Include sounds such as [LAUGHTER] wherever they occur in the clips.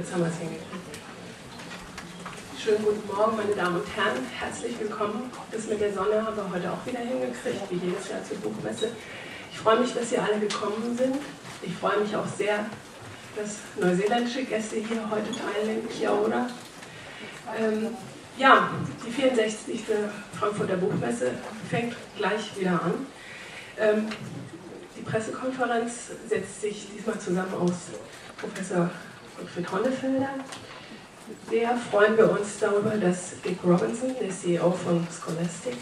Jetzt haben wir es hingekriegt. Schönen guten Morgen, meine Damen und Herren. Herzlich willkommen. Das mit der Sonne haben wir heute auch wieder hingekriegt, wie jedes Jahr zur Buchmesse. Ich freue mich, dass Sie alle gekommen sind. Ich freue mich auch sehr, dass neuseeländische Gäste hier heute teilnehmen. Kia ora. Ähm, ja, die 64. Frankfurter Buchmesse fängt gleich wieder an. Ähm, die Pressekonferenz setzt sich diesmal zusammen aus Professor Gottfried Honnefelder. Sehr freuen wir uns darüber, dass Dick Robinson, der CEO von Scholastic,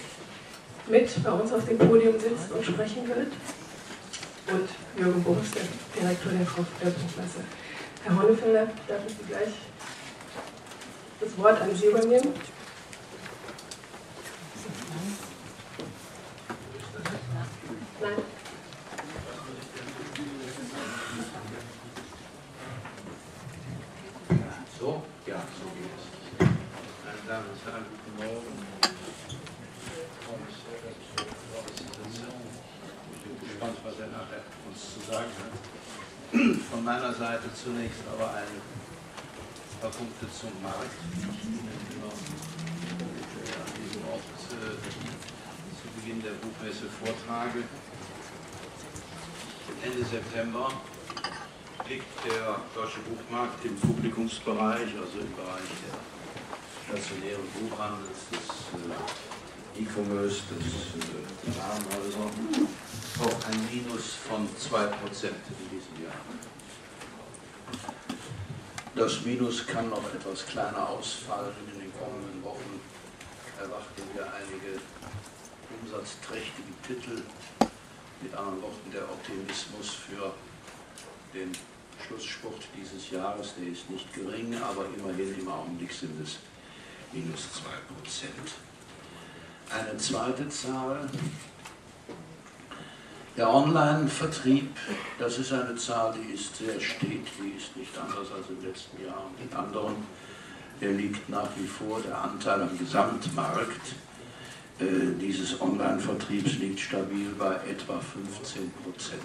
mit bei uns auf dem Podium sitzt und sprechen wird. Und Jürgen Boris, der Direktor der Buchmesse. Herr Honnefelder, darf ich Sie gleich das Wort an Sie übernehmen? Nein. So? Ja, so geht es. Meine Damen und Herren, guten Morgen. Ich freue mich sehr, dass ich heute vor Ort sitze. Ich bin gespannt, was er nachher hat. Von meiner Seite zunächst aber ein paar Punkte zum Markt. Ich immer an diesem Ort äh, zu Beginn der Buchmesse vortrage. Ende September liegt der deutsche Buchmarkt im Publikumsbereich, also im Bereich der stationären Buchhandels, des äh, E-Commerce, des äh, Warenhäuser, auf ein Minus von 2% in diesem Jahr. Das Minus kann noch etwas kleiner ausfallen. In den kommenden Wochen erwarten wir einige umsatzträchtige Titel. Mit anderen Worten, der Optimismus für den Schlussspurt dieses Jahres, der ist nicht gering, aber immerhin im Augenblick sind es minus 2%. Eine zweite Zahl, der Online-Vertrieb, das ist eine Zahl, die ist sehr stet, die ist nicht anders als im letzten Jahr und in anderen. Der liegt nach wie vor, der Anteil am Gesamtmarkt äh, dieses Online-Vertriebs liegt stabil bei etwa 15 Prozent.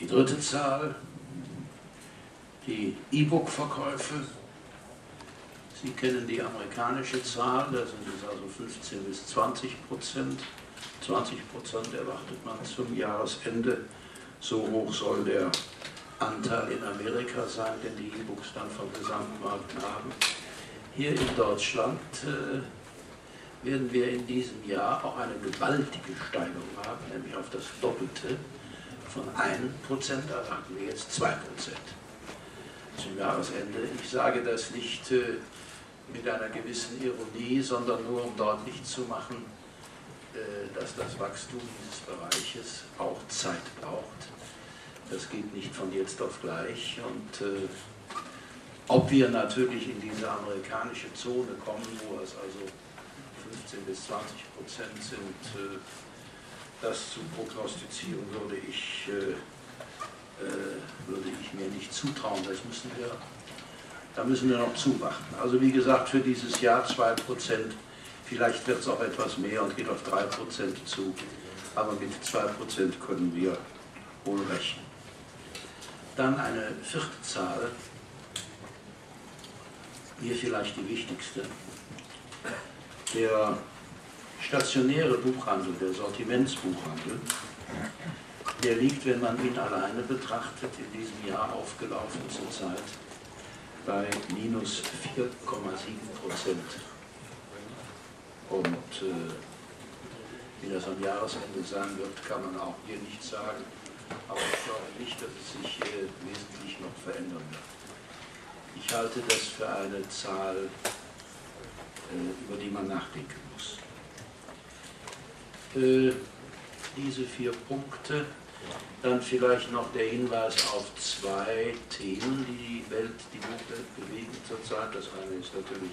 Die dritte Zahl, die E-Book-Verkäufe. Sie kennen die amerikanische Zahl, da sind es also 15 bis 20 Prozent. 20 Prozent erwartet man zum Jahresende. So hoch soll der Anteil in Amerika sein, den die E-Books dann vom Gesamtmarkt haben. Hier in Deutschland äh, werden wir in diesem Jahr auch eine gewaltige Steigerung haben, nämlich auf das Doppelte von 1% erwarten wir jetzt 2% zum Jahresende. Ich sage das nicht äh, mit einer gewissen Ironie, sondern nur um deutlich zu machen, äh, dass das Wachstum dieses Bereiches auch Zeit braucht. Das geht nicht von jetzt auf gleich. Und äh, ob wir natürlich in diese amerikanische Zone kommen, wo es also 15 bis 20 Prozent sind, äh, das zu prognostizieren, würde ich, würde ich mir nicht zutrauen. Das müssen wir, da müssen wir noch zuwarten. Also wie gesagt, für dieses Jahr 2%, vielleicht wird es auch etwas mehr und geht auf 3% zu, aber mit 2% können wir wohl rechnen. Dann eine vierte Zahl, hier vielleicht die wichtigste. Der stationäre Buchhandel, der Sortimentsbuchhandel, der liegt, wenn man ihn alleine betrachtet, in diesem Jahr aufgelaufen zurzeit bei minus 4,7 Prozent. Und äh, wie das am Jahresende sein wird, kann man auch hier nicht sagen. Aber ich glaube nicht, dass es sich äh, wesentlich noch verändern wird. Ich halte das für eine Zahl, äh, über die man nachdenken muss. Äh, diese vier Punkte. Dann vielleicht noch der Hinweis auf zwei Themen, die die Welt, die Buchwelt bewegen zurzeit. Das eine ist natürlich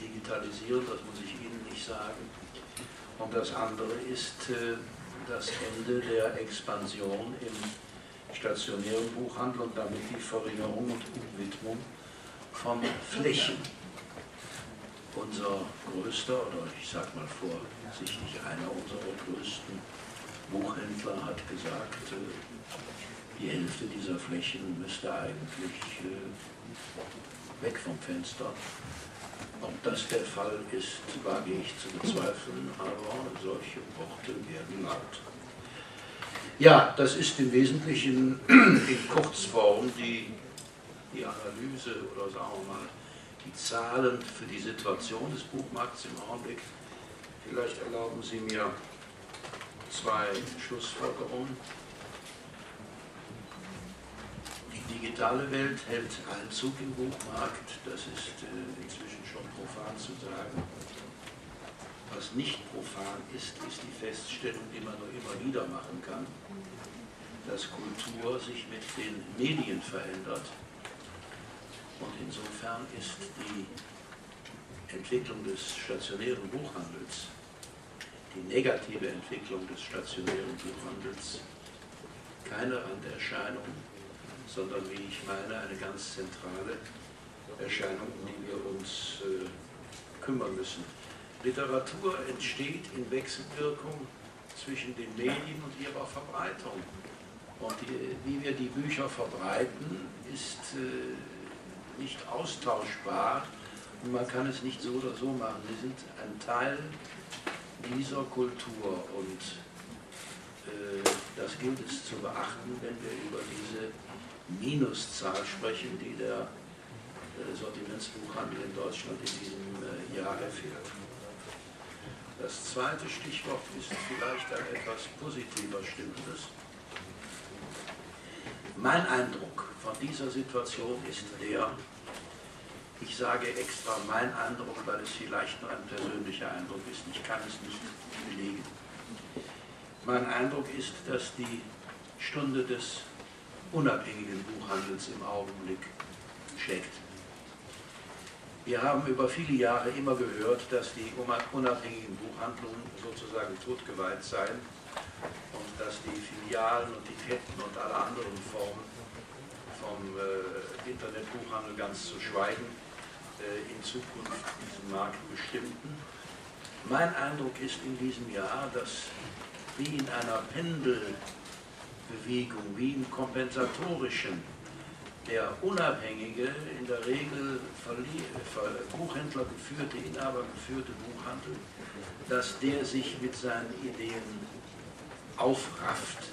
Digitalisierung, das muss ich Ihnen nicht sagen. Und das andere ist äh, das Ende der Expansion im stationären Buchhandel und damit die Verringerung und Umwidmung von Flächen. Unser größter, oder ich sage mal vor vorsichtig, einer unserer größten Buchhändler hat gesagt, äh, die Hälfte dieser Flächen müsste eigentlich äh, weg vom Fenster. Ob das der Fall ist, wage ich zu bezweifeln, aber solche Worte werden laut. Ja, das ist im Wesentlichen [CLEARS THROAT] in Kurzform die, die Analyse oder sagen wir mal die Zahlen für die Situation des Buchmarkts im Augenblick. Vielleicht erlauben Sie mir zwei Schlussfolgerungen. Die digitale Welt hält Einzug im Buchmarkt, das ist äh, inzwischen schon profan zu sagen. Was nicht profan ist, ist die Feststellung, die man nur immer wieder machen kann, dass Kultur sich mit den Medien verändert. Und insofern ist die Entwicklung des stationären Buchhandels, die negative Entwicklung des stationären Buchhandels, keine Randerscheinung, sondern, wie ich meine, eine ganz zentrale Erscheinung, um die wir uns äh, kümmern müssen. Literatur entsteht in Wechselwirkung zwischen den Medien und ihrer Verbreitung. Und die, wie wir die Bücher verbreiten, ist äh, nicht austauschbar und man kann es nicht so oder so machen. Sie sind ein Teil dieser Kultur und äh, das gilt es zu beachten, wenn wir über diese Minuszahl sprechen, die der äh, Sortimentsbuchhandel in Deutschland in diesem äh, Jahr erfährt. Das zweite Stichwort ist vielleicht ein etwas positiver stimmendes. Mein Eindruck von dieser Situation ist der, ich sage extra mein Eindruck, weil es vielleicht nur ein persönlicher Eindruck ist, ich kann es nicht belegen. Mein Eindruck ist, dass die Stunde des unabhängigen Buchhandels im Augenblick schlägt. Wir haben über viele Jahre immer gehört, dass die unabhängigen Buchhandlungen sozusagen totgeweiht seien und dass die Filialen und die Ketten und alle anderen Formen vom äh, Internetbuchhandel ganz zu schweigen in Zukunft diesen Markt bestimmten. Mein Eindruck ist in diesem Jahr, dass wie in einer Pendelbewegung, wie im kompensatorischen, der unabhängige, in der Regel Buchhändler geführte, Inhaber geführte Buchhandel, dass der sich mit seinen Ideen aufrafft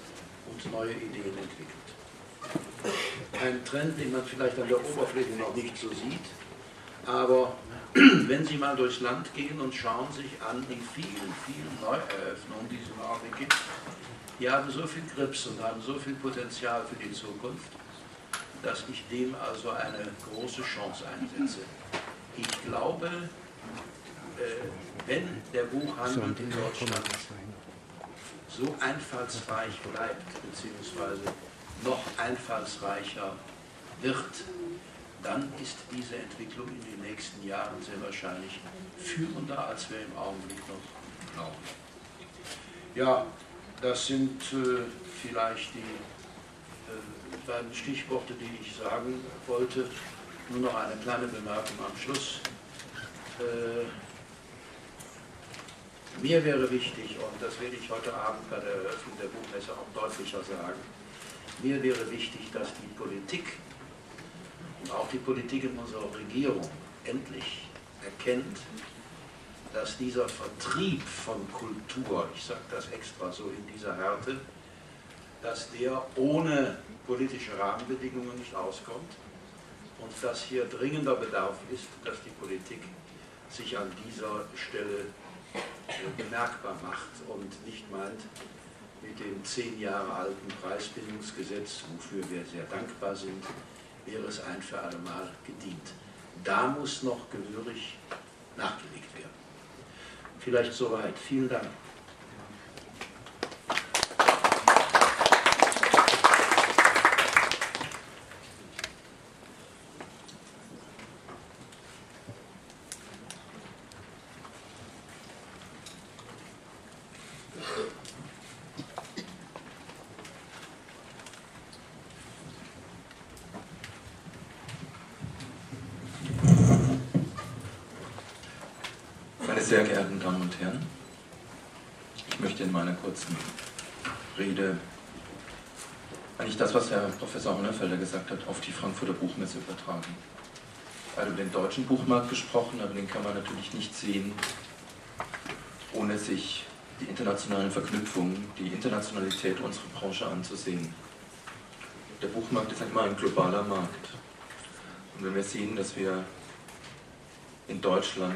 und neue Ideen entwickelt. Ein Trend, den man vielleicht an der Oberfläche noch nicht so sieht, aber [CLEARS THROAT] wenn Sie mal durchs Land gehen und schauen sich an die vielen, vielen Neueröffnungen, die es im Augenblick gibt, die haben so viel Grips und haben so viel Potenzial für die Zukunft, dass ich dem also eine große Chance einsetze. Ich glaube, äh, wenn der Buchhandel in Deutschland so einfallsreich bleibt, beziehungsweise noch einfallsreicher wird, dann ist diese Entwicklung in den nächsten Jahren sehr wahrscheinlich führender, als wir im Augenblick noch glauben. Ja, das sind äh, vielleicht die beiden Stichworte, die ich sagen wollte. Nur noch eine kleine Bemerkung am Schluss. Äh, mir wäre wichtig, und das werde ich heute Abend bei der Eröffnung der Buchmesse auch deutlicher sagen, mir wäre wichtig, dass die Politik und auch die Politik in unserer Regierung endlich erkennt, dass dieser Vertrieb von Kultur, ich sage das extra so in dieser Härte, dass der ohne politische Rahmenbedingungen nicht auskommt und dass hier dringender Bedarf ist, dass die Politik sich an dieser Stelle äh, bemerkbar macht und nicht meint, mit dem zehn Jahre alten Preisbindungsgesetz, wofür wir sehr dankbar sind, wäre es ein für alle Mal gedient. Da muss noch gehörig nachgelegt werden. Vielleicht soweit. Vielen Dank. Sehr geehrten Damen und Herren, ich möchte in meiner kurzen Rede eigentlich das, was Herr Professor Honnerfelder gesagt hat, auf die Frankfurter Buchmesse übertragen. Er hat über den deutschen Buchmarkt gesprochen, aber den kann man natürlich nicht sehen, ohne sich die internationalen Verknüpfungen, die Internationalität unserer Branche anzusehen. Der Buchmarkt ist immer ein globaler Markt. Und wenn wir sehen, dass wir in Deutschland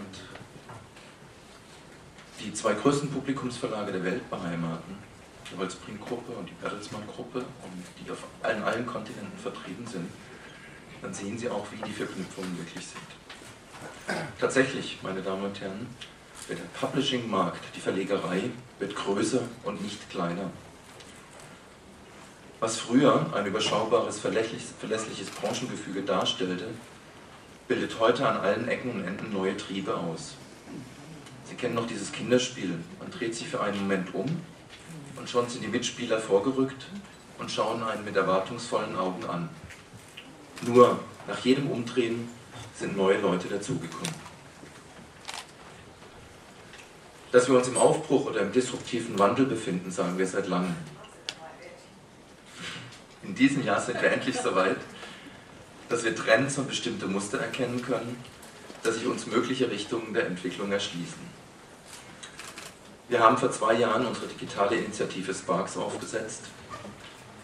die zwei größten Publikumsverlage der Welt beheimaten, die Holzbrink-Gruppe und die Bertelsmann-Gruppe, und die auf allen, allen Kontinenten vertrieben sind, dann sehen Sie auch, wie die Verknüpfungen wirklich sind. Tatsächlich, meine Damen und Herren, wird der Publishing-Markt, die Verlegerei, wird größer und nicht kleiner. Was früher ein überschaubares, verlässliches Branchengefüge darstellte, bildet heute an allen Ecken und Enden neue Triebe aus. Sie kennen noch dieses Kinderspiel. Man dreht sich für einen Moment um und schon sind die Mitspieler vorgerückt und schauen einen mit erwartungsvollen Augen an. Nur nach jedem Umdrehen sind neue Leute dazugekommen. Dass wir uns im Aufbruch oder im disruptiven Wandel befinden, sagen wir seit langem. In diesem Jahr sind wir endlich so weit, dass wir Trends und bestimmte Muster erkennen können, dass sich uns mögliche Richtungen der Entwicklung erschließen. Wir haben vor zwei Jahren unsere digitale Initiative Sparks aufgesetzt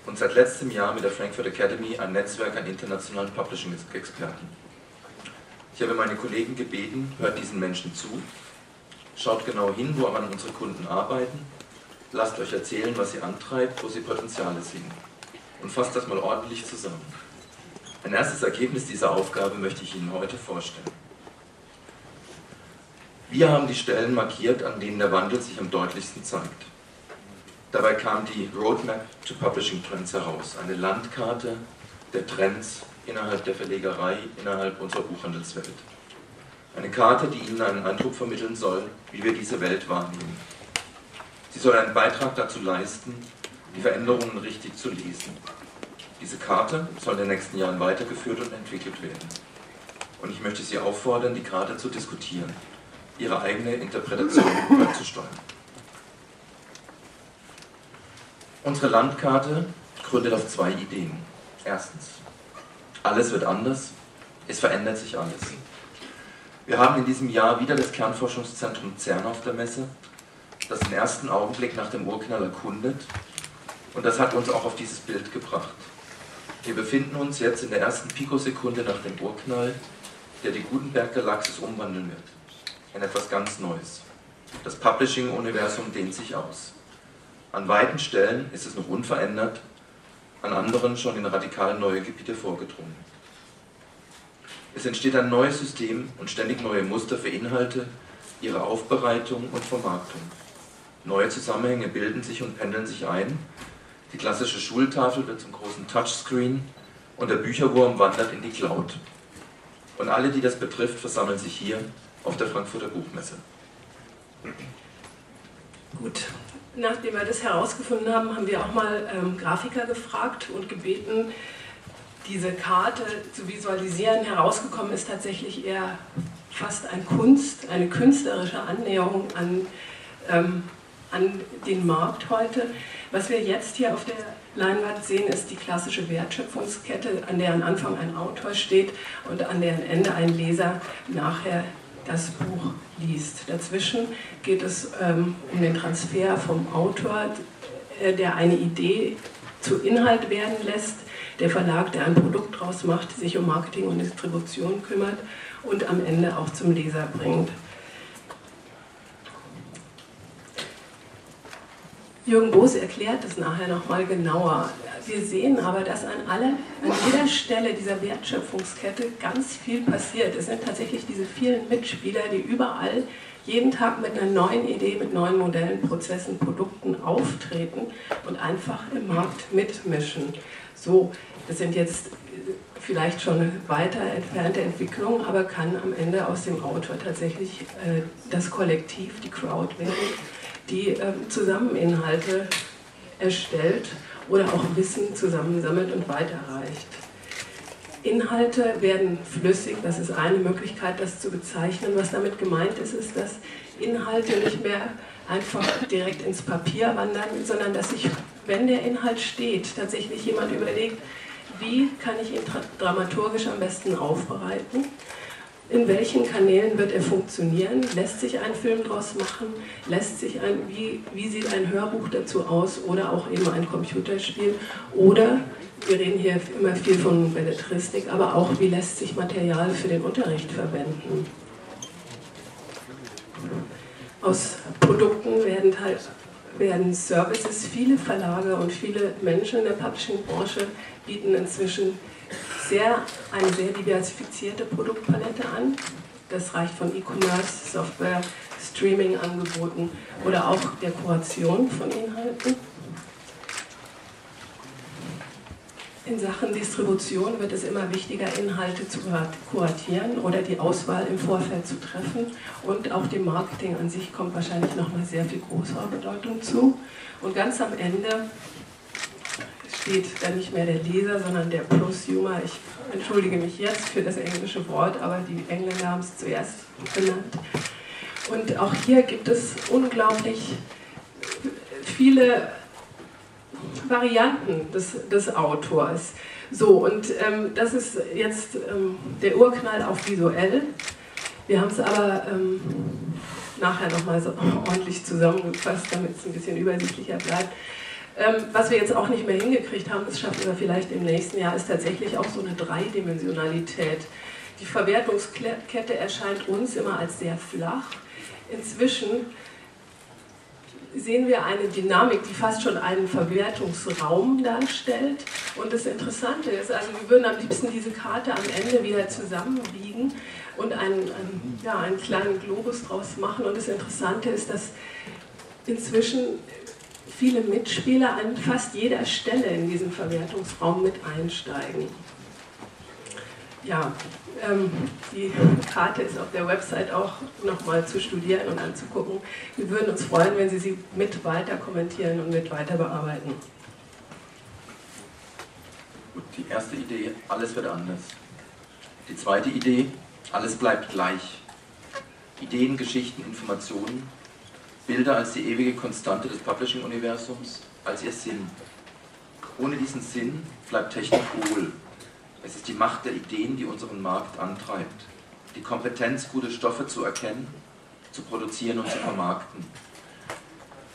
und seit letztem Jahr mit der Frankfurt Academy ein Netzwerk an internationalen Publishing-Experten. Ich habe meine Kollegen gebeten, hört diesen Menschen zu, schaut genau hin, wo an unsere Kunden arbeiten, lasst euch erzählen, was sie antreibt, wo sie Potenziale sehen und fasst das mal ordentlich zusammen. Ein erstes Ergebnis dieser Aufgabe möchte ich Ihnen heute vorstellen. Wir haben die Stellen markiert, an denen der Wandel sich am deutlichsten zeigt. Dabei kam die Roadmap to Publishing Trends heraus, eine Landkarte der Trends innerhalb der Verlegerei, innerhalb unserer Buchhandelswelt. Eine Karte, die Ihnen einen Eindruck vermitteln soll, wie wir diese Welt wahrnehmen. Sie soll einen Beitrag dazu leisten, die Veränderungen richtig zu lesen. Diese Karte soll in den nächsten Jahren weitergeführt und entwickelt werden. Und ich möchte Sie auffordern, die Karte zu diskutieren, Ihre eigene Interpretation [LAUGHS] beizusteuern. Unsere Landkarte gründet auf zwei Ideen. Erstens, alles wird anders, es verändert sich alles. Wir haben in diesem Jahr wieder das Kernforschungszentrum CERN auf der Messe, das den ersten Augenblick nach dem Urknall erkundet und das hat uns auch auf dieses Bild gebracht. Wir befinden uns jetzt in der ersten Pikosekunde nach dem Urknall, der die Gutenberg-Galaxis umwandeln wird. In etwas ganz Neues. Das Publishing-Universum dehnt sich aus. An weiten Stellen ist es noch unverändert, an anderen schon in radikal neue Gebiete vorgedrungen. Es entsteht ein neues System und ständig neue Muster für Inhalte, ihre Aufbereitung und Vermarktung. Neue Zusammenhänge bilden sich und pendeln sich ein, die klassische Schultafel wird zum großen Touchscreen und der Bücherwurm wandert in die Cloud. Und alle, die das betrifft, versammeln sich hier auf der Frankfurter Buchmesse. Gut, nachdem wir das herausgefunden haben, haben wir auch mal ähm, Grafiker gefragt und gebeten, diese Karte zu visualisieren. Herausgekommen ist tatsächlich eher fast ein Kunst, eine künstlerische Annäherung an, ähm, an den Markt heute. Was wir jetzt hier auf der Leinwand sehen, ist die klassische Wertschöpfungskette, an deren Anfang ein Autor steht und an deren Ende ein Leser nachher das Buch liest. Dazwischen geht es ähm, um den Transfer vom Autor, äh, der eine Idee zu Inhalt werden lässt, der Verlag, der ein Produkt draus macht, sich um Marketing und Distribution kümmert und am Ende auch zum Leser bringt. Jürgen Boos erklärt das nachher nochmal genauer. Wir sehen aber, dass an, alle, an jeder Stelle dieser Wertschöpfungskette ganz viel passiert. Es sind tatsächlich diese vielen Mitspieler, die überall jeden Tag mit einer neuen Idee, mit neuen Modellen, Prozessen, Produkten auftreten und einfach im Markt mitmischen. So, das sind jetzt vielleicht schon weiter entfernte Entwicklungen, aber kann am Ende aus dem Autor tatsächlich äh, das Kollektiv, die Crowd werden die äh, zusammen erstellt oder auch Wissen zusammensammelt und weiterreicht. Inhalte werden flüssig, das ist eine Möglichkeit, das zu bezeichnen. Was damit gemeint ist, ist, dass Inhalte nicht mehr einfach direkt ins Papier wandern, sondern dass sich wenn der Inhalt steht, tatsächlich jemand überlegt, wie kann ich ihn dramaturgisch am besten aufbereiten, in welchen Kanälen wird er funktionieren, lässt sich ein Film daraus machen, lässt sich ein, wie, wie sieht ein Hörbuch dazu aus oder auch eben ein Computerspiel? Oder wir reden hier immer viel von Belletristik, aber auch wie lässt sich Material für den Unterricht verwenden. Aus Produkten werden, werden Services, viele Verlage und viele Menschen in der Publishing-Branche bieten inzwischen sehr, eine sehr diversifizierte Produktpalette an. Das reicht von E-Commerce, Software, Streaming-Angeboten oder auch der Kuration von Inhalten. In Sachen Distribution wird es immer wichtiger, Inhalte zu kuratieren oder die Auswahl im Vorfeld zu treffen. Und auch dem Marketing an sich kommt wahrscheinlich nochmal sehr viel größere Bedeutung zu. Und ganz am Ende steht dann nicht mehr der Leser, sondern der Prosumer. Ich entschuldige mich jetzt für das englische Wort, aber die Engländer haben es zuerst genannt. Und auch hier gibt es unglaublich viele Varianten des, des Autors. So, und ähm, das ist jetzt ähm, der Urknall auf visuell. Wir haben es aber ähm, nachher nochmal so [LAUGHS] ordentlich zusammengefasst, damit es ein bisschen übersichtlicher bleibt. Ähm, was wir jetzt auch nicht mehr hingekriegt haben, das schaffen wir vielleicht im nächsten Jahr, ist tatsächlich auch so eine Dreidimensionalität. Die Verwertungskette erscheint uns immer als sehr flach. Inzwischen sehen wir eine Dynamik, die fast schon einen Verwertungsraum darstellt. Und das Interessante ist, also wir würden am liebsten diese Karte am Ende wieder zusammenbiegen und einen, einen, ja, einen kleinen Globus draus machen. Und das Interessante ist, dass inzwischen viele Mitspieler an fast jeder Stelle in diesem Verwertungsraum mit einsteigen. Ja, ähm, die Karte ist auf der Website auch nochmal zu studieren und anzugucken. Wir würden uns freuen, wenn Sie sie mit weiter kommentieren und mit weiter bearbeiten. Die erste Idee, alles wird anders. Die zweite Idee, alles bleibt gleich. Ideen, Geschichten, Informationen, Bilder als die ewige Konstante des Publishing-Universums, als ihr Sinn. Ohne diesen Sinn bleibt Technik hohl, es ist die Macht der Ideen, die unseren Markt antreibt. Die Kompetenz, gute Stoffe zu erkennen, zu produzieren und zu vermarkten.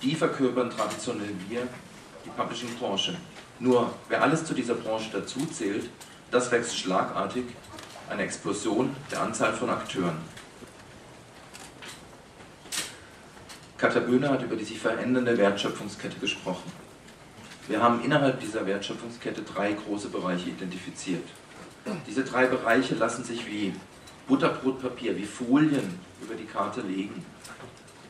Die verkörpern traditionell wir, die Publishing-Branche. Nur wer alles zu dieser Branche dazu zählt, das wächst schlagartig, eine Explosion der Anzahl von Akteuren. Katja Böhner hat über die sich verändernde Wertschöpfungskette gesprochen. Wir haben innerhalb dieser Wertschöpfungskette drei große Bereiche identifiziert. Diese drei Bereiche lassen sich wie Butterbrotpapier, wie Folien über die Karte legen.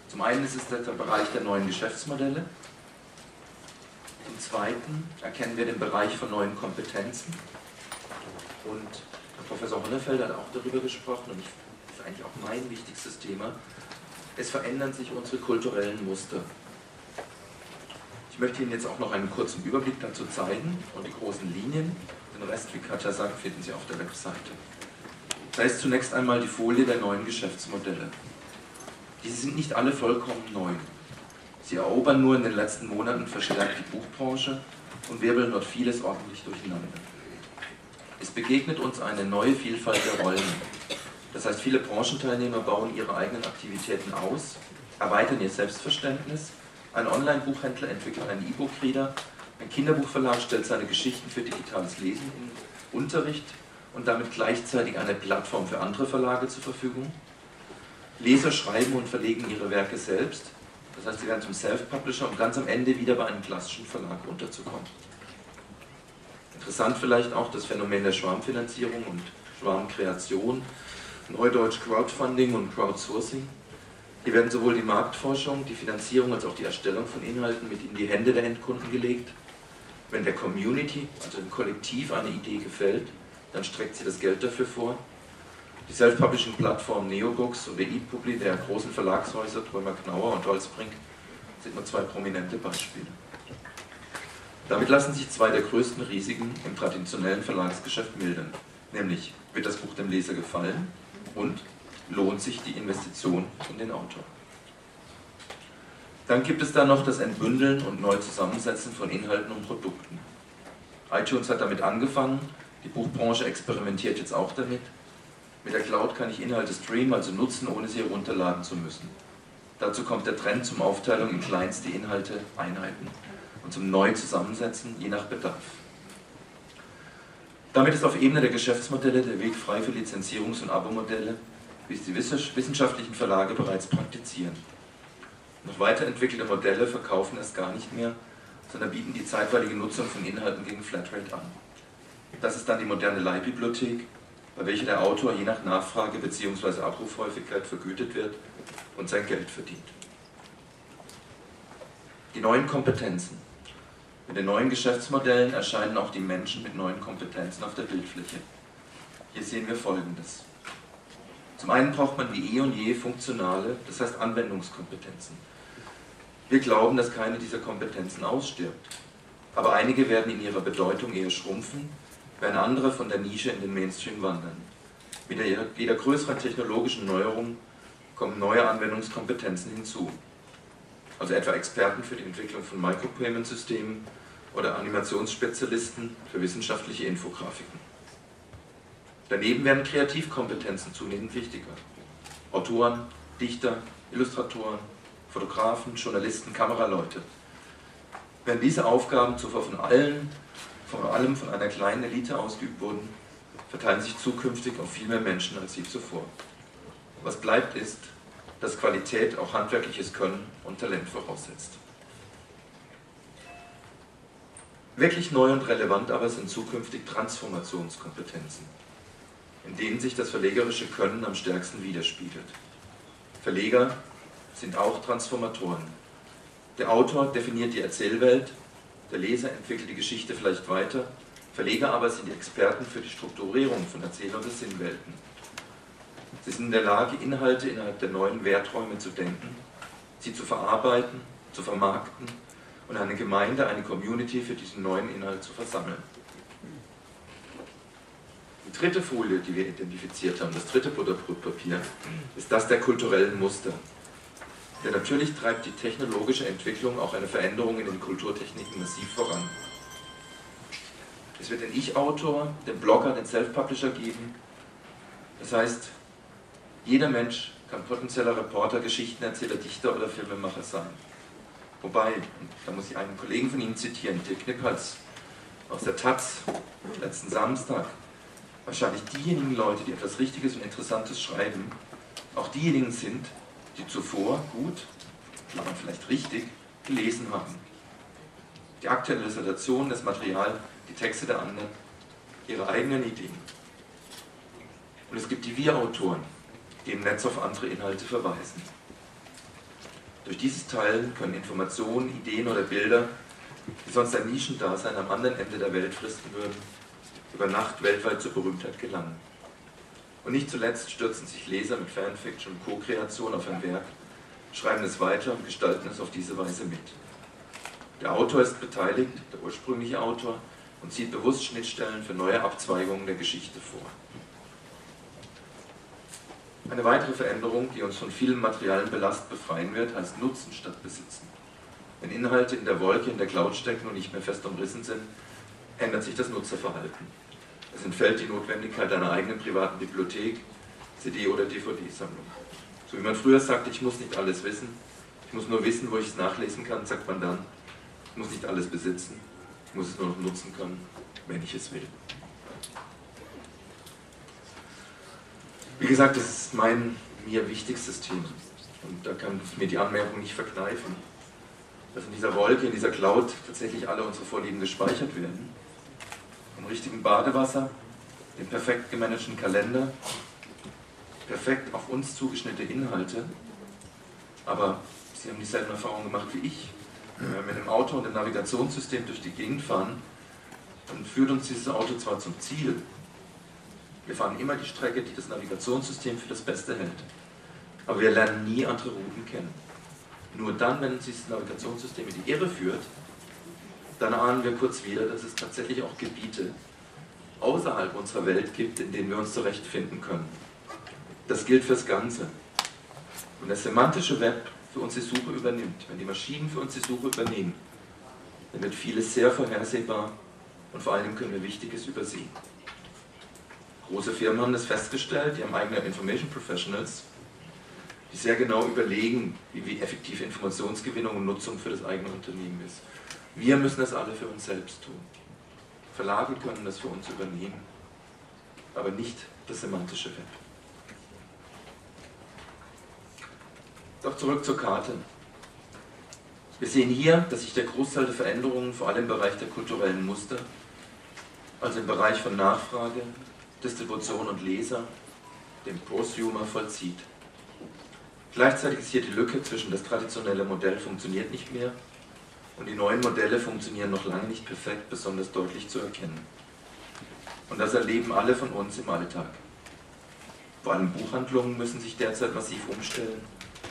Zum einen ist es der Bereich der neuen Geschäftsmodelle. Zum zweiten erkennen wir den Bereich von neuen Kompetenzen. Und Professor Honnefeld hat auch darüber gesprochen, und das ist eigentlich auch mein wichtigstes Thema. Es verändern sich unsere kulturellen Muster. Ich möchte Ihnen jetzt auch noch einen kurzen Überblick dazu zeigen und die großen Linien. Den Rest, wie Katja sagt, finden Sie auf der Webseite. Da ist zunächst einmal die Folie der neuen Geschäftsmodelle. Diese sind nicht alle vollkommen neu. Sie erobern nur in den letzten Monaten verstärkt die Buchbranche und wirbeln dort vieles ordentlich durcheinander. Es begegnet uns eine neue Vielfalt der Rollen. Das heißt, viele Branchenteilnehmer bauen ihre eigenen Aktivitäten aus, erweitern ihr Selbstverständnis ein Online-Buchhändler entwickelt einen E-Book-Reader. Ein Kinderbuchverlag stellt seine Geschichten für digitales Lesen in Unterricht und damit gleichzeitig eine Plattform für andere Verlage zur Verfügung. Leser schreiben und verlegen ihre Werke selbst. Das heißt, sie werden zum Self-Publisher, um ganz am Ende wieder bei einem klassischen Verlag unterzukommen. Interessant vielleicht auch das Phänomen der Schwarmfinanzierung und Schwarmkreation, Neudeutsch Crowdfunding und Crowdsourcing. Hier werden sowohl die Marktforschung, die Finanzierung als auch die Erstellung von Inhalten mit in die Hände der Endkunden gelegt. Wenn der Community, also dem Kollektiv, eine Idee gefällt, dann streckt sie das Geld dafür vor. Die Self-Publishing-Plattform Neobooks oder ePubli der großen Verlagshäuser Trömer Knauer und Holzbrink sind nur zwei prominente Beispiele. Damit lassen sich zwei der größten Risiken im traditionellen Verlagsgeschäft mildern, nämlich wird das Buch dem Leser gefallen und lohnt sich die Investition in den Autor. Dann gibt es da noch das Entbündeln und Neuzusammensetzen von Inhalten und Produkten. iTunes hat damit angefangen, die Buchbranche experimentiert jetzt auch damit. Mit der Cloud kann ich Inhalte streamen, also nutzen, ohne sie herunterladen zu müssen. Dazu kommt der Trend zum Aufteilung in kleinste Inhalte, Einheiten und zum Neuzusammensetzen, je nach Bedarf. Damit ist auf Ebene der Geschäftsmodelle der Weg frei für Lizenzierungs- und Abo-Modelle, wie es die wissenschaftlichen Verlage bereits praktizieren. Noch weiterentwickelte Modelle verkaufen es gar nicht mehr, sondern bieten die zeitweilige Nutzung von Inhalten gegen Flatrate an. Das ist dann die moderne Leihbibliothek, bei welcher der Autor je nach Nachfrage bzw. Abrufhäufigkeit vergütet wird und sein Geld verdient. Die neuen Kompetenzen. Mit den neuen Geschäftsmodellen erscheinen auch die Menschen mit neuen Kompetenzen auf der Bildfläche. Hier sehen wir Folgendes. Zum einen braucht man wie eh und je funktionale, das heißt Anwendungskompetenzen. Wir glauben, dass keine dieser Kompetenzen ausstirbt, aber einige werden in ihrer Bedeutung eher schrumpfen, während andere von der Nische in den Mainstream wandern. Mit jeder größeren technologischen Neuerung kommen neue Anwendungskompetenzen hinzu. Also etwa Experten für die Entwicklung von Micropayment-Systemen oder Animationsspezialisten für wissenschaftliche Infografiken. Daneben werden Kreativkompetenzen zunehmend wichtiger. Autoren, Dichter, Illustratoren, Fotografen, Journalisten, Kameraleute. Wenn diese Aufgaben zuvor von allen, vor allem von einer kleinen Elite ausgeübt wurden, verteilen sich zukünftig auf viel mehr Menschen als je zuvor. Was bleibt ist, dass Qualität auch handwerkliches Können und Talent voraussetzt. Wirklich neu und relevant aber sind zukünftig Transformationskompetenzen, in denen sich das verlegerische Können am stärksten widerspiegelt. Verleger sind auch Transformatoren. Der Autor definiert die Erzählwelt, der Leser entwickelt die Geschichte vielleicht weiter, Verleger aber sind die Experten für die Strukturierung von Erzähl- und Sinnwelten. Sie sind in der Lage, Inhalte innerhalb der neuen Werträume zu denken, sie zu verarbeiten, zu vermarkten und eine Gemeinde, eine Community für diesen neuen Inhalt zu versammeln. Die dritte Folie, die wir identifiziert haben, das dritte Butterbrotpapier, ist das der kulturellen Muster. Denn natürlich treibt die technologische Entwicklung auch eine Veränderung in den Kulturtechniken massiv voran. Es wird den Ich-Autor, den Blogger, den Self-Publisher geben. Das heißt, jeder Mensch kann potenzieller Reporter, Geschichtenerzähler, Dichter oder Filmemacher sein. Wobei, da muss ich einen Kollegen von Ihnen zitieren, Dirk Knippers aus der Taz, letzten Samstag, wahrscheinlich diejenigen Leute, die etwas Richtiges und Interessantes schreiben, auch diejenigen sind, die zuvor gut, aber vielleicht richtig, gelesen haben. Die aktuelle Situation, das Material, die Texte der anderen, ihre eigenen Ideen. Und es gibt die Wir-Autoren, die im Netz auf andere Inhalte verweisen. Durch dieses Teilen können Informationen, Ideen oder Bilder, die sonst ein Nischendasein am anderen Ende der Welt fristen würden, über Nacht weltweit zur Berühmtheit gelangen. Und nicht zuletzt stürzen sich Leser mit Fanfiction und Co-Kreation auf ein Werk, schreiben es weiter und gestalten es auf diese Weise mit. Der Autor ist beteiligt, der ursprüngliche Autor, und zieht bewusst Schnittstellen für neue Abzweigungen der Geschichte vor. Eine weitere Veränderung, die uns von vielem materiellen Belast befreien wird, heißt Nutzen statt Besitzen. Wenn Inhalte in der Wolke, in der Cloud stecken und nicht mehr fest umrissen sind, ändert sich das Nutzerverhalten. Es entfällt die Notwendigkeit einer eigenen privaten Bibliothek, CD- oder DVD-Sammlung. So wie man früher sagte, ich muss nicht alles wissen, ich muss nur wissen, wo ich es nachlesen kann, sagt man dann, ich muss nicht alles besitzen, ich muss es nur noch nutzen können, wenn ich es will. Wie gesagt, das ist mein mir wichtigstes Thema. Und da kann ich mir die Anmerkung nicht verkneifen, dass in dieser Wolke, in dieser Cloud tatsächlich alle unsere Vorlieben gespeichert werden. Im richtigen Badewasser, dem perfekt gemanagten Kalender, perfekt auf uns zugeschnittene Inhalte. Aber Sie haben dieselben Erfahrungen gemacht wie ich. Wenn wir mit dem Auto und dem Navigationssystem durch die Gegend fahren, dann führt uns dieses Auto zwar zum Ziel, wir fahren immer die Strecke, die das Navigationssystem für das Beste hält. Aber wir lernen nie andere Routen kennen. Nur dann, wenn uns dieses Navigationssystem in die Irre führt, dann ahnen wir kurz wieder, dass es tatsächlich auch Gebiete außerhalb unserer Welt gibt, in denen wir uns zurechtfinden können. Das gilt fürs Ganze. Und das semantische Web für uns die Suche übernimmt, wenn die Maschinen für uns die Suche übernehmen, dann wird vieles sehr vorhersehbar und vor allem können wir Wichtiges übersehen. Große Firmen haben das festgestellt, die haben eigene Information Professionals, die sehr genau überlegen, wie, effektiv Informationsgewinnung und Nutzung für das eigene Unternehmen ist. Wir müssen das alle für uns selbst tun. Verlage können das für uns übernehmen, aber nicht das semantische Web. Doch zurück zur Karte. Wir sehen hier, dass sich der Großteil der Veränderungen vor allem im Bereich der kulturellen Muster, also im Bereich von Nachfrage, Distribution und Leser, dem Prosumer vollzieht. Gleichzeitig ist hier die Lücke zwischen das traditionelle Modell funktioniert nicht mehr und die neuen Modelle funktionieren noch lange nicht perfekt, besonders deutlich zu erkennen. Und das erleben alle von uns im Alltag. Vor allem Buchhandlungen müssen sich derzeit massiv umstellen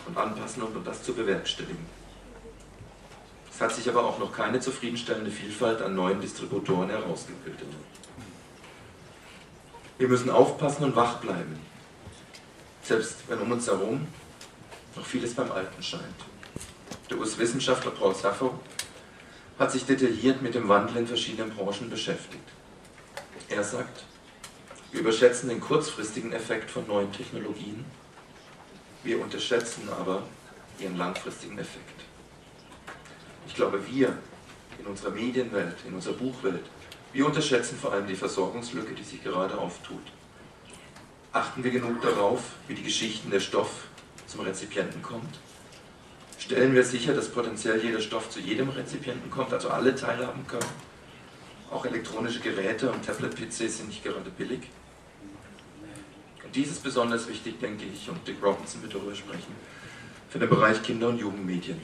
und anpassen, um das zu bewerkstelligen. Es hat sich aber auch noch keine zufriedenstellende Vielfalt an neuen Distributoren herausgebildet. Wir müssen aufpassen und wach bleiben, selbst wenn um uns herum noch vieles beim Alten scheint. Der US-Wissenschaftler Paul Sappho hat sich detailliert mit dem Wandel in verschiedenen Branchen beschäftigt. Er sagt, wir überschätzen den kurzfristigen Effekt von neuen Technologien, wir unterschätzen aber ihren langfristigen Effekt. Ich glaube, wir in unserer Medienwelt, in unserer Buchwelt, wir unterschätzen vor allem die Versorgungslücke, die sich gerade auftut. Achten wir genug darauf, wie die Geschichten der Stoff zum Rezipienten kommt? Stellen wir sicher, dass potenziell jeder Stoff zu jedem Rezipienten kommt, also alle teilhaben können? Auch elektronische Geräte und Tablet-PCs sind nicht gerade billig. Und dies ist besonders wichtig, denke ich, und Dick Robinson wird darüber sprechen, für den Bereich Kinder- und Jugendmedien.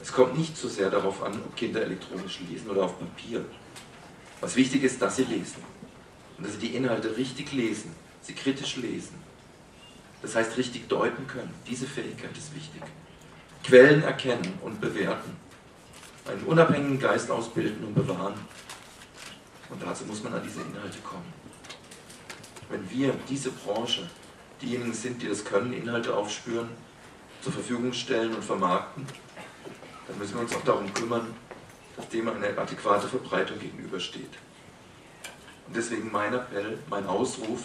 Es kommt nicht so sehr darauf an, ob Kinder elektronisch lesen oder auf Papier. Was wichtig ist, dass sie lesen. Und dass sie die Inhalte richtig lesen, sie kritisch lesen. Das heißt, richtig deuten können. Diese Fähigkeit ist wichtig. Quellen erkennen und bewerten. Einen unabhängigen Geist ausbilden und bewahren. Und dazu muss man an diese Inhalte kommen. Wenn wir, diese Branche, diejenigen sind, die das können, Inhalte aufspüren, zur Verfügung stellen und vermarkten, dann müssen wir uns auch darum kümmern, dass dem eine adäquate Verbreitung gegenübersteht. Und deswegen mein Appell, mein Ausruf,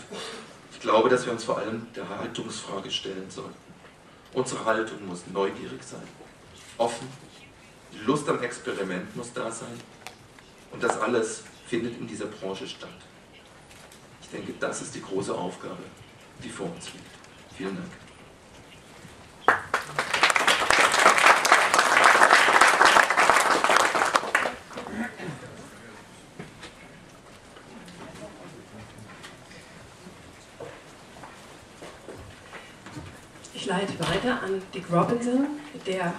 ich glaube, dass wir uns vor allem der Haltungsfrage stellen sollten. Unsere Haltung muss neugierig sein, offen, die Lust am Experiment muss da sein und das alles findet in dieser Branche statt. Ich denke, das ist die große Aufgabe, die vor uns liegt. Vielen Dank. Ich leite weiter an Dick Robinson, der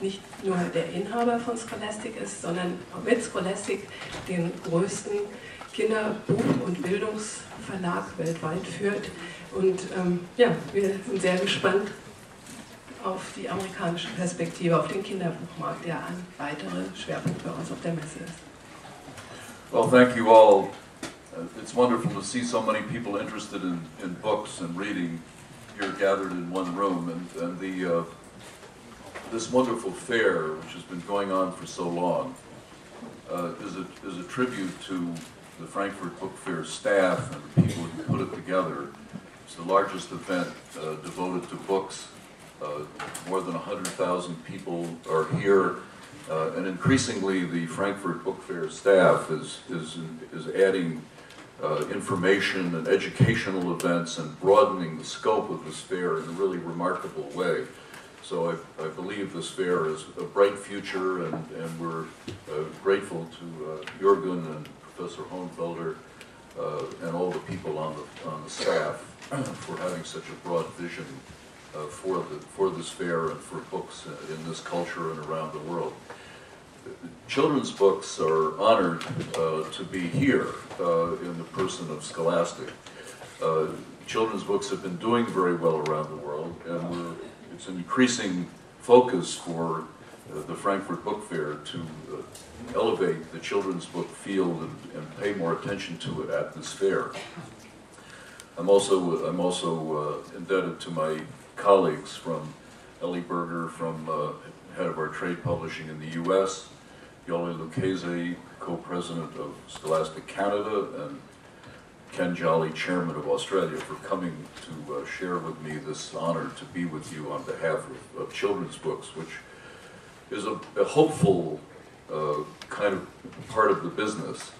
nicht nur der Inhaber von Scholastic ist, sondern mit Scholastic den größten Kinderbuch- und Bildungsverlag weltweit führt. Und ähm, ja, wir sind sehr gespannt auf die amerikanische Perspektive, auf den Kinderbuchmarkt, der ein weiterer Schwerpunkt bei uns auf der Messe ist. Well, thank you all. Uh, It's wonderful to see so many people interested in, in books and reading here gathered in one room. And, and the, uh, this wonderful fair, which has been going on for so long, uh, is, a, is a tribute to the Frankfurt Book Fair staff and the people who put it together. It's the largest event uh, devoted to books. Uh, more than 100,000 people are here. Uh, and increasingly, the Frankfurt Book Fair staff is, is, is adding uh, information and educational events and broadening the scope of this fair in a really remarkable way. So I, I believe this fair is a bright future, and, and we're uh, grateful to uh, Jürgen and Professor Hohenfelder uh, and all the people on the, on the staff [CLEARS THROAT] for having such a broad vision uh, for, the, for this fair and for books in this culture and around the world. Children's books are honored uh, to be here uh, in the person of Scholastic. Uh, children's books have been doing very well around the world, and it's an increasing focus for uh, the Frankfurt Book Fair to uh, elevate the children's book field and, and pay more attention to it at this fair. I'm also, I'm also uh, indebted to my colleagues from Ellie Berger from head of our trade publishing in the U.S., Yoli Lucchese, co-president of Scholastic Canada, and Ken Jolly, chairman of Australia, for coming to uh, share with me this honor to be with you on behalf of, of children's books, which is a, a hopeful uh, kind of part of the business.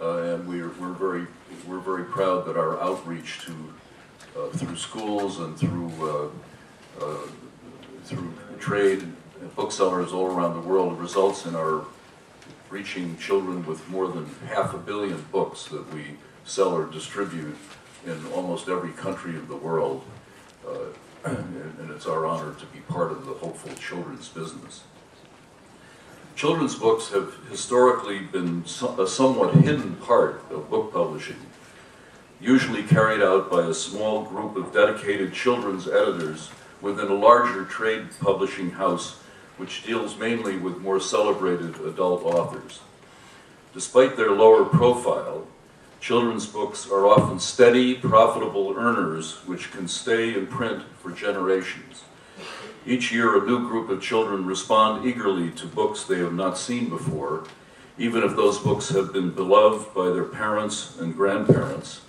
Uh, and we're, we're very we're very proud that our outreach to uh, through schools and through uh, uh, through trade booksellers all around the world results in our reaching children with more than half a billion books that we sell or distribute in almost every country of the world. Uh, [CLEARS THROAT] and, it's our honor to be part of the hopeful children's business. Children's books have historically been a somewhat hidden part of book publishing, usually carried out by a small group of dedicated children's editors within a larger trade publishing house which deals mainly with more celebrated adult authors. Despite their lower profile, children's books are often steady, profitable earners which can stay in print for generations. Each year, a new group of children respond eagerly to books they have not seen before, even if those books have been beloved by their parents and grandparents.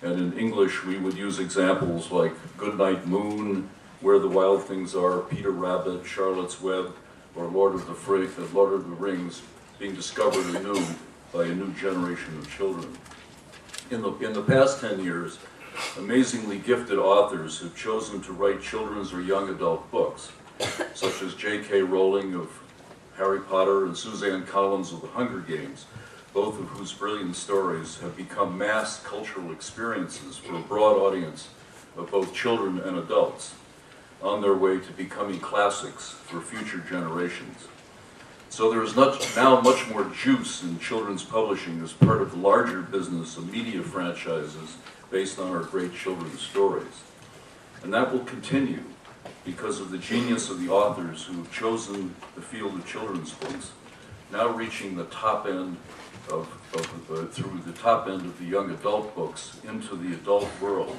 And in English, we would use examples like Goodnight Moon, Where the Wild Things Are, Peter Rabbit, Charlotte's Web, or Lord of the, uh, Lord of the Rings being discovered anew by a new generation of children. In the, in the past 10 years, amazingly gifted authors have chosen to write children's or young adult books, such as J.K. Rowling of Harry Potter and Suzanne Collins of The Hunger Games, both of whose brilliant stories have become mass cultural experiences for a broad audience of both children and adults on their way to becoming classics for future generations. So there is not, now much more juice in children's publishing as part of the larger business of media franchises based on our great children's stories. And that will continue because of the genius of the authors who have chosen the field of children's books, now reaching the top end of, of uh, through the top end of the young adult books into the adult world.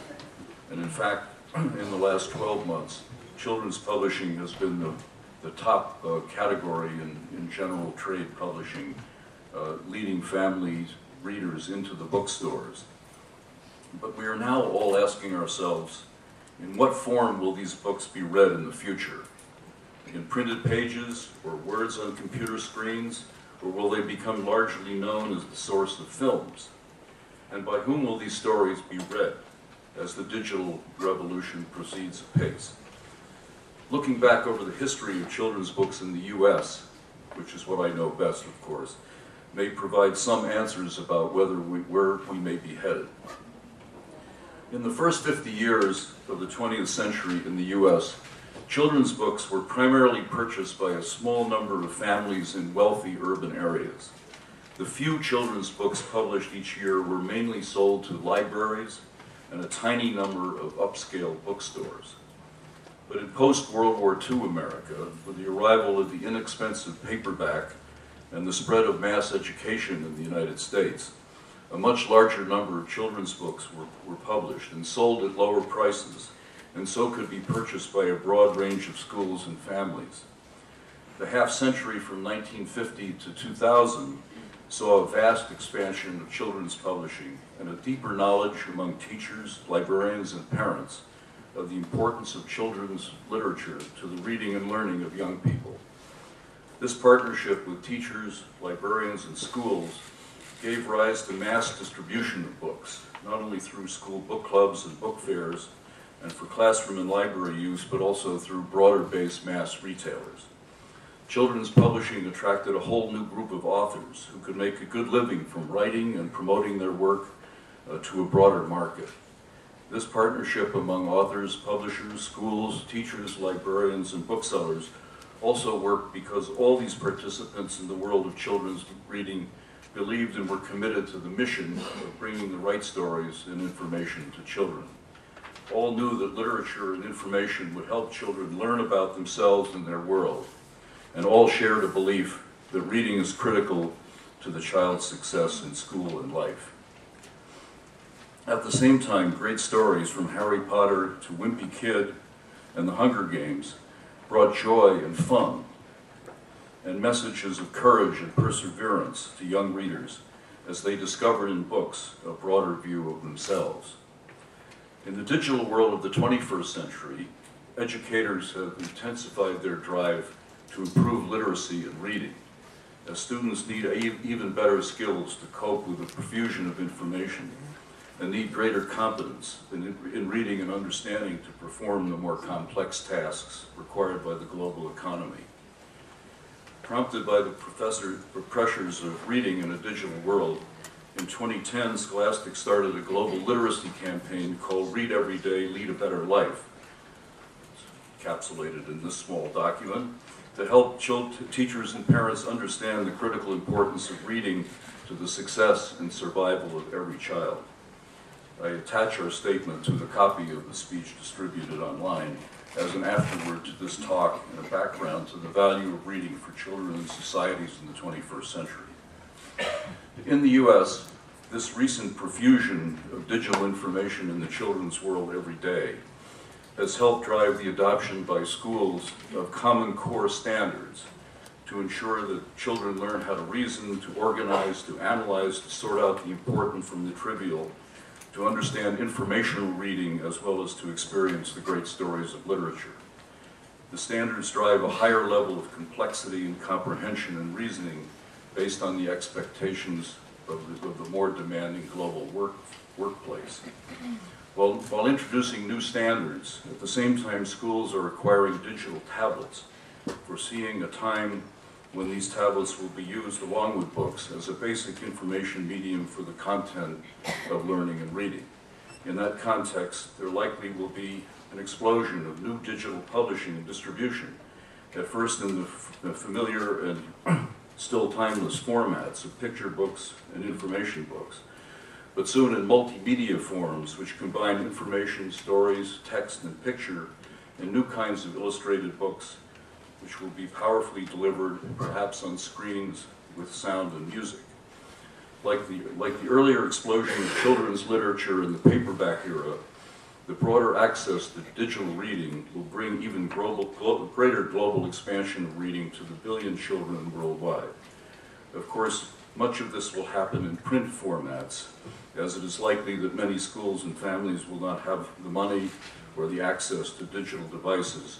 And in fact, in the last 12 months, children's publishing has been the, the top uh, category in, in general trade publishing, uh, leading families, readers into the bookstores. But we are now all asking ourselves, in what form will these books be read in the future? In printed pages or words on computer screens, or will they become largely known as the source of films? And by whom will these stories be read as the digital revolution proceeds apace? Looking back over the history of children's books in the U.S., which is what I know best, of course, may provide some answers about whether we, where we may be headed. In the first 50 years of the 20th century in the U.S., children's books were primarily purchased by a small number of families in wealthy urban areas. The few children's books published each year were mainly sold to libraries and a tiny number of upscale bookstores. But in post-World War II America, with the arrival of the inexpensive paperback and the spread of mass education in the United States, a much larger number of children's books were, were published and sold at lower prices, and so could be purchased by a broad range of schools and families. The half century from 1950 to 2000 saw a vast expansion of children's publishing and a deeper knowledge among teachers, librarians, and parents of the importance of children's literature to the reading and learning of young people. This partnership with teachers, librarians, and schools gave rise to mass distribution of books, not only through school book clubs and book fairs and for classroom and library use, but also through broader-based mass retailers. Children's publishing attracted a whole new group of authors who could make a good living from writing and promoting their work uh, to a broader market. This partnership among authors, publishers, schools, teachers, librarians, and booksellers also worked because all these participants in the world of children's reading believed and were committed to the mission of bringing the right stories and information to children. All knew that literature and information would help children learn about themselves and their world, and all shared a belief that reading is critical to the child's success in school and life. At the same time, great stories from Harry Potter to Wimpy Kid and the Hunger Games brought joy and fun, and messages of courage and perseverance to young readers as they discovered in books a broader view of themselves. In the digital world of the 21st century, educators have intensified their drive to improve literacy and reading, as students need even better skills to cope with the profusion of information and need greater competence in, in reading and understanding to perform the more complex tasks required by the global economy. Prompted by the professor, pressures of reading in a digital world, in 2010, Scholastic started a global literacy campaign called Read Every Day, Lead a Better Life, encapsulated in this small document, to help teachers and parents understand the critical importance of reading to the success and survival of every child. I attach our statement to the copy of the speech distributed online as an afterword to this talk and a background to the value of reading for children and societies in the 21st century. In the U.S., this recent profusion of digital information in the children's world every day has helped drive the adoption by schools of common core standards to ensure that children learn how to reason, to organize, to analyze, to sort out the important from the trivial, to understand informational reading as well as to experience the great stories of literature. The standards drive a higher level of complexity and comprehension and reasoning based on the expectations of the, of the more demanding global work, workplace. While, while introducing new standards, at the same time, schools are acquiring digital tablets, foreseeing a time when these tablets will be used along with books as a basic information medium for the content of learning and reading. In that context, there likely will be an explosion of new digital publishing and distribution, at first in the, the familiar and [CLEARS THROAT] still timeless formats of picture books and information books, but soon in multimedia forms which combine information, stories, text, and picture and new kinds of illustrated books which will be powerfully delivered, perhaps on screens with sound and music. Like the, like the earlier explosion of children's literature in the paperback era, the broader access to digital reading will bring even global, glo- greater global expansion of reading to the billion children worldwide. Of course, much of this will happen in print formats, as it is likely that many schools and families will not have the money or the access to digital devices,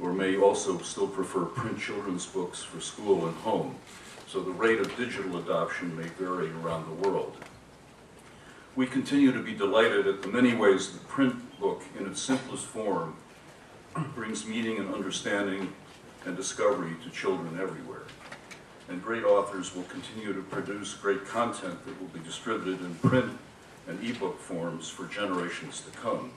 or may also still prefer print children's books for school and home. So the rate of digital adoption may vary around the world. We continue to be delighted at the many ways the print book, in its simplest form, brings meaning and understanding and discovery to children everywhere. And great authors will continue to produce great content that will be distributed in print and ebook forms for generations to come.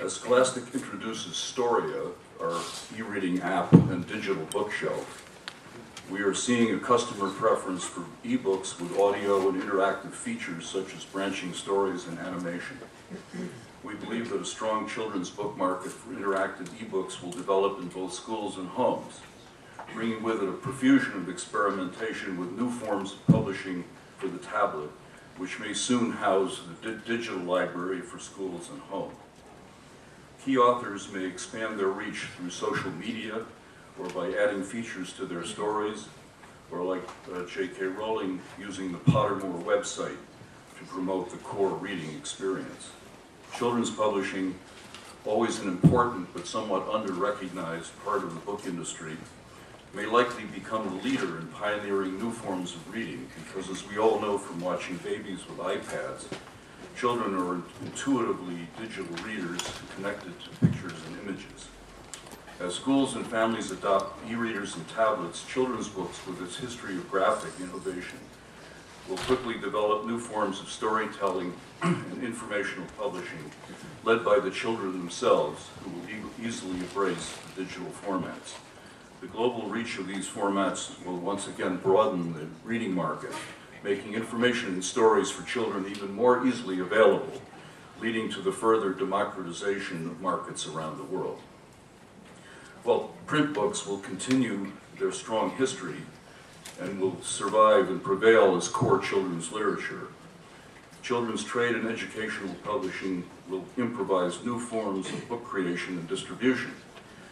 As Scholastic introduces Storia, our e-reading app and digital bookshelf, we are seeing a customer preference for ebooks with audio and interactive features such as branching stories and animation. We believe that a strong children's book market for interactive ebooks will develop in both schools and homes, bringing with it a profusion of experimentation with new forms of publishing for the tablet, which may soon house the di- digital library for schools and home. Key authors may expand their reach through social media or by adding features to their stories, or like uh, J.K. Rowling using the Pottermore website to promote the core reading experience. Children's publishing, always an important but somewhat under-recognized part of the book industry, may likely become the leader in pioneering new forms of reading, because as we all know from watching babies with iPads, children are intuitively digital readers connected to pictures and images. As schools and families adopt e-readers and tablets, children's books with its history of graphic innovation will quickly develop new forms of storytelling and informational publishing led by the children themselves who will e- easily embrace the digital formats. The global reach of these formats will once again broaden the reading market, making information and stories for children even more easily available, leading to the further democratization of markets around the world. While print books will continue their strong history and will survive and prevail as core children's literature, children's trade and educational publishing will improvise new forms of book creation and distribution,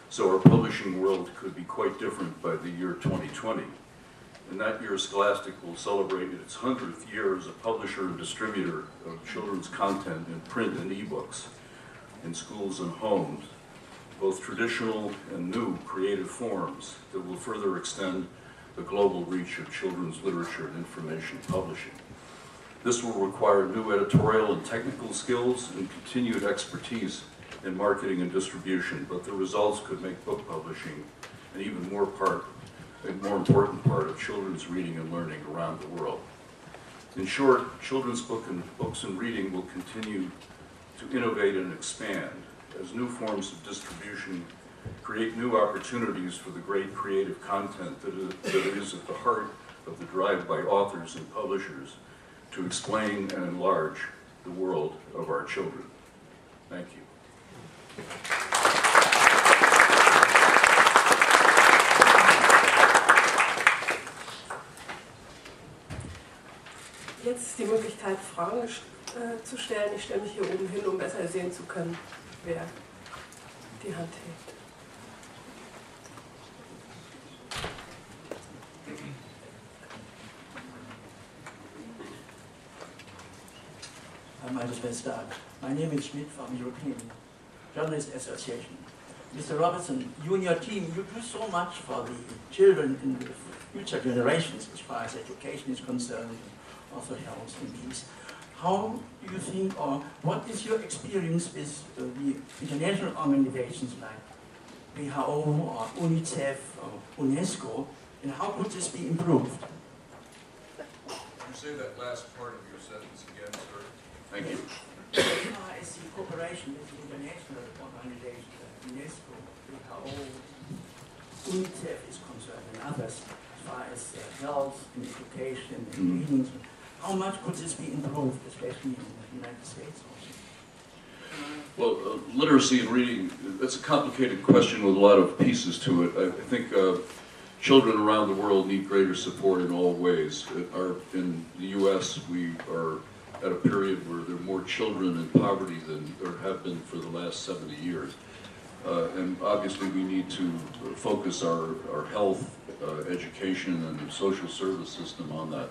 So our publishing world could be quite different by the year 2020. And that year, Scholastic will celebrate its 100th year as a publisher and distributor of children's content in print and ebooks in schools and homes, both traditional and new creative forms that will further extend the global reach of children's literature and information publishing. This will require new editorial and technical skills and continued expertise in marketing and distribution, but the results could make book publishing an even more part, a more important part of children's reading and learning around the world. In short, children's book and books and reading will continue to innovate and expand as new forms of distribution create new opportunities for the great creative content that is, that is at the heart of the drive by authors and publishers to explain and enlarge the world of our children. Thank you. Jetzt ist die Möglichkeit, Fragen äh, zu stellen. Ich stelle mich hier oben hin, um besser sehen zu können, wer die Hand hebt. Well start. My name is Schmidt from European Journalists Association. Mr. Robertson, you and your team, you do so much for the children in the future generations as far as education is concerned, also helps in peace. How do you think, or what is your experience with uh, the international organizations like WHO or UNICEF or UNESCO, and how could this be improved? Can you say that last part of your sentence again, sir? Thank you. As far as the cooperation with the international organizations like UNESCO, WHO, UNICEF is concerned, and others, as far as uh, health and education and Mhm. reading, how much could this be improved, especially in the United States? Well, uh, literacy and reading, that's a complicated question with a lot of pieces to it. I think uh, children around the world need greater support in all ways. Our, in the U.S., we are at a period where there are more children in poverty than there have been for the last 70 years. Uh, And obviously, we need to focus our, our health, uh, education, and social service system on that.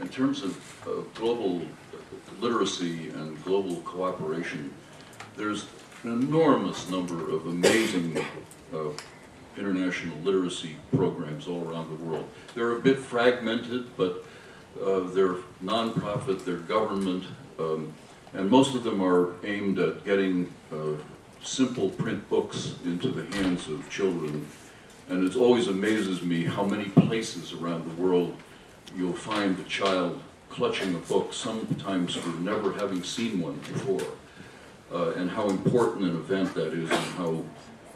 In terms of global literacy and global cooperation, there's an enormous number of amazing uh, international literacy programs all around the world. They're a bit fragmented, but uh, they're nonprofit, they're government, um, and most of them are aimed at getting uh, simple print books into the hands of children. And it always amazes me how many places around the world you'll find a child clutching a book, sometimes for never having seen one before uh, and how important an event that is and how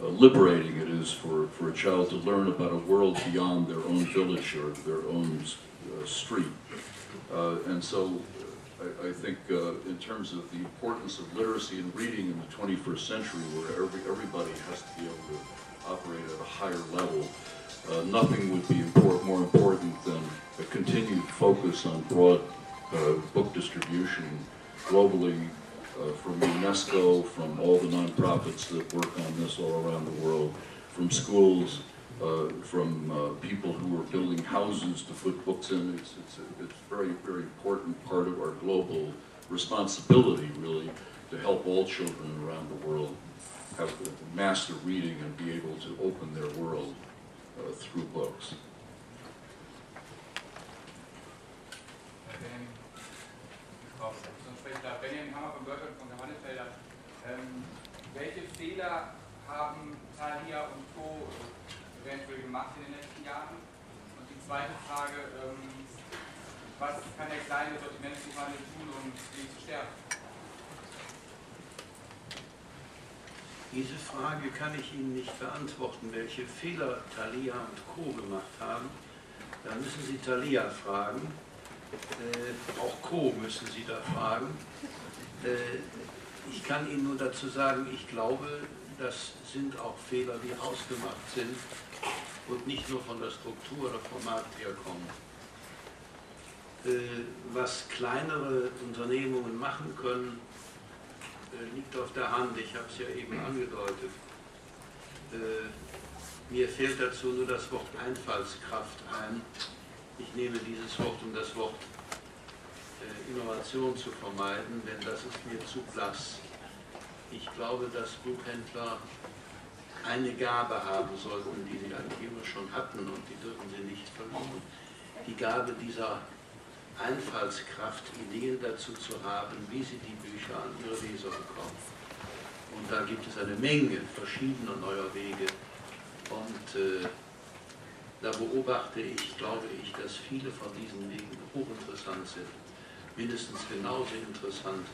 uh, liberating it is for, for a child to learn about a world beyond their own village or their own uh, street. Uh, and so I, I think uh, in terms of the importance of literacy and reading in the 21st century where every, everybody has to be able to operate at a higher level, uh, nothing would be import, more important than a continued focus on broad uh, book distribution globally uh, from UNESCO, from all the nonprofits that work on this all around the world, from schools, uh, from uh, people who are building houses to put books in. It's, it's, a, it's a very, very important part of our global responsibility, really, to help all children around the world have the master reading and be able to open their world uh, through books. Ähm, welche Fehler haben Thalia und Co. eventuell gemacht in den letzten Jahren? Und die zweite Frage, ähm, was kann der kleine Sortimentsbuchhandel tun, um den zu stärken? Diese Frage kann ich Ihnen nicht beantworten, welche Fehler Thalia und Co. gemacht haben. Da müssen Sie Thalia fragen. Äh, auch Co. müssen Sie da fragen. Äh, ich kann Ihnen nur dazu sagen, ich glaube, das sind auch Fehler, die ausgemacht sind und nicht nur von der Struktur oder vom Markt herkommen. Äh, was kleinere Unternehmungen machen können, liegt auf der Hand. Ich habe es ja eben angedeutet. Äh, mir fehlt dazu nur das Wort Einfallskraft ein. Ich nehme dieses Wort, um das Wort äh, Innovation zu vermeiden, denn das ist mir zu blass. Ich glaube, dass Buchhändler eine Gabe haben sollten, die sie eigentlich immer schon hatten und die dürfen sie nicht verlieren. Die Gabe dieser Einfallskraft, Ideen dazu zu haben, wie sie die Bücher an ihre Leser bekommen. Und da gibt es eine Menge verschiedener neuer Wege. Und äh, da beobachte ich, glaube ich, dass viele von diesen Wegen hochinteressant sind. Mindestens genauso interessant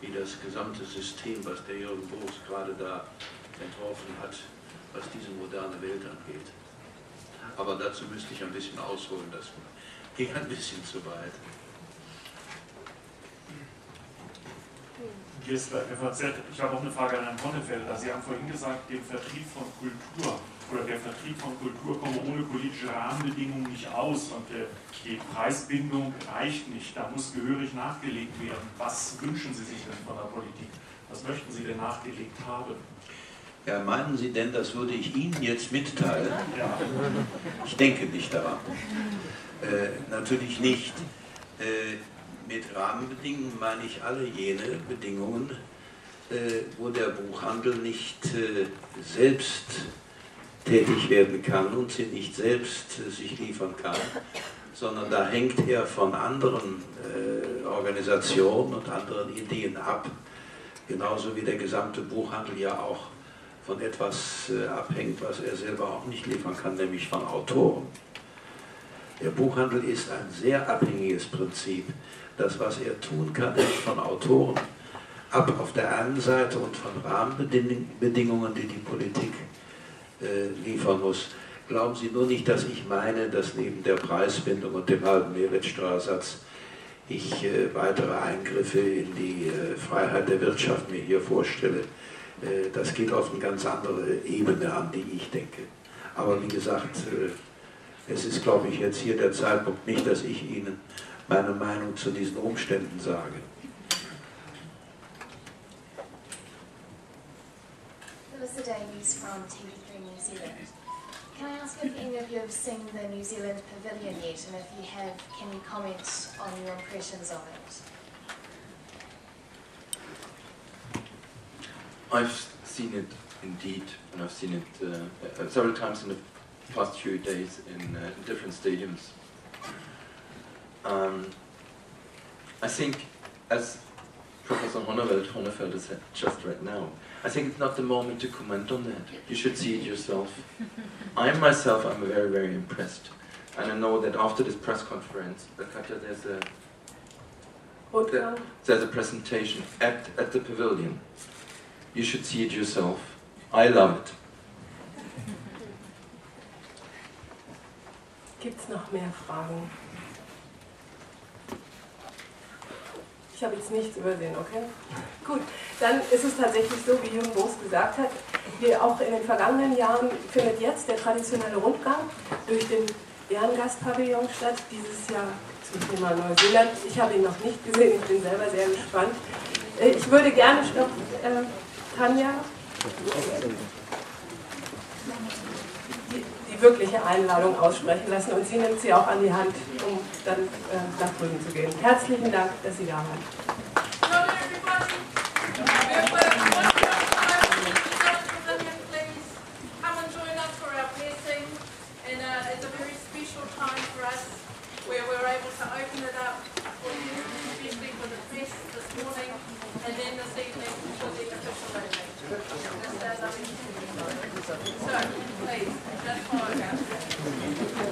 wie das gesamte System, was der Jürgen Boos gerade da entworfen hat, was diese moderne Welt angeht. Aber dazu müsste ich ein bisschen ausholen, das ging ein bisschen zu weit. Ich habe auch eine Frage an Herrn Konnefelder. Sie haben vorhin gesagt, dem Vertrieb von Kultur oder der Vertrieb von Kultur komme ohne politische Rahmenbedingungen nicht aus und die Preisbindung reicht nicht. Da muss gehörig nachgelegt werden. Was wünschen Sie sich denn von der Politik? Was möchten Sie denn nachgelegt haben? Ja, meinen Sie denn, das würde ich Ihnen jetzt mitteilen? Ja. Ich denke nicht daran. Äh, natürlich nicht. Äh, mit Rahmenbedingungen meine ich alle jene Bedingungen, äh, wo der Buchhandel nicht äh, selbst tätig werden kann und sie nicht selbst äh, sich liefern kann, sondern da hängt er von anderen äh, Organisationen und anderen Ideen ab, genauso wie der gesamte Buchhandel ja auch von etwas äh, abhängt, was er selber auch nicht liefern kann, nämlich von Autoren. Der Buchhandel ist ein sehr abhängiges Prinzip. Das, was er tun kann, hängt von Autoren ab auf der einen Seite und von Rahmenbedingungen, die die Politik äh, liefern muss. Glauben Sie nur nicht, dass ich meine, dass neben der Preisbindung und dem halben Mehrwertsteuersatz ich äh, weitere Eingriffe in die äh, Freiheit der Wirtschaft mir hier vorstelle. Äh, das geht auf eine ganz andere Ebene an, die ich denke. Aber wie gesagt, äh, es ist, glaube ich, jetzt hier der Zeitpunkt nicht, dass ich Ihnen meine Meinung zu diesen Umständen sage. Melissa Davies from TV3 New Zealand. Can I ask if any of you have seen the New Zealand Pavilion yet, and if you have, can you comment on your impressions of it? I've seen it indeed, and I've seen it uh, uh, several times in the past few days in, uh, different stadiums. Um, I think, as Professor Honnefeld, Honnefeld said just right now, I think it's not the moment to comment on that. You should see it yourself. [LAUGHS] I myself, I'm very, very impressed. And I know that after this press conference, Katja, there's a there's a presentation at, at the pavilion You should see it yourself. I love it. Gibt es noch mehr Fragen? Ich habe jetzt nichts übersehen, okay? Gut, dann ist es tatsächlich so, wie Jürgen Boos gesagt hat, wie auch in den vergangenen Jahren findet jetzt der traditionelle Rundgang durch den Ehrengastpavillon statt, dieses Jahr zum Thema Neuseeland. Ich habe ihn noch nicht gesehen, ich bin selber sehr gespannt. Äh, ich würde gerne noch äh, Tanja die, wirkliche Einladung aussprechen lassen und sie nimmt sie auch an die Hand, um dann äh, nach drüben zu gehen. Herzlichen Dank, dass Sie da waren. Sir, please, just follow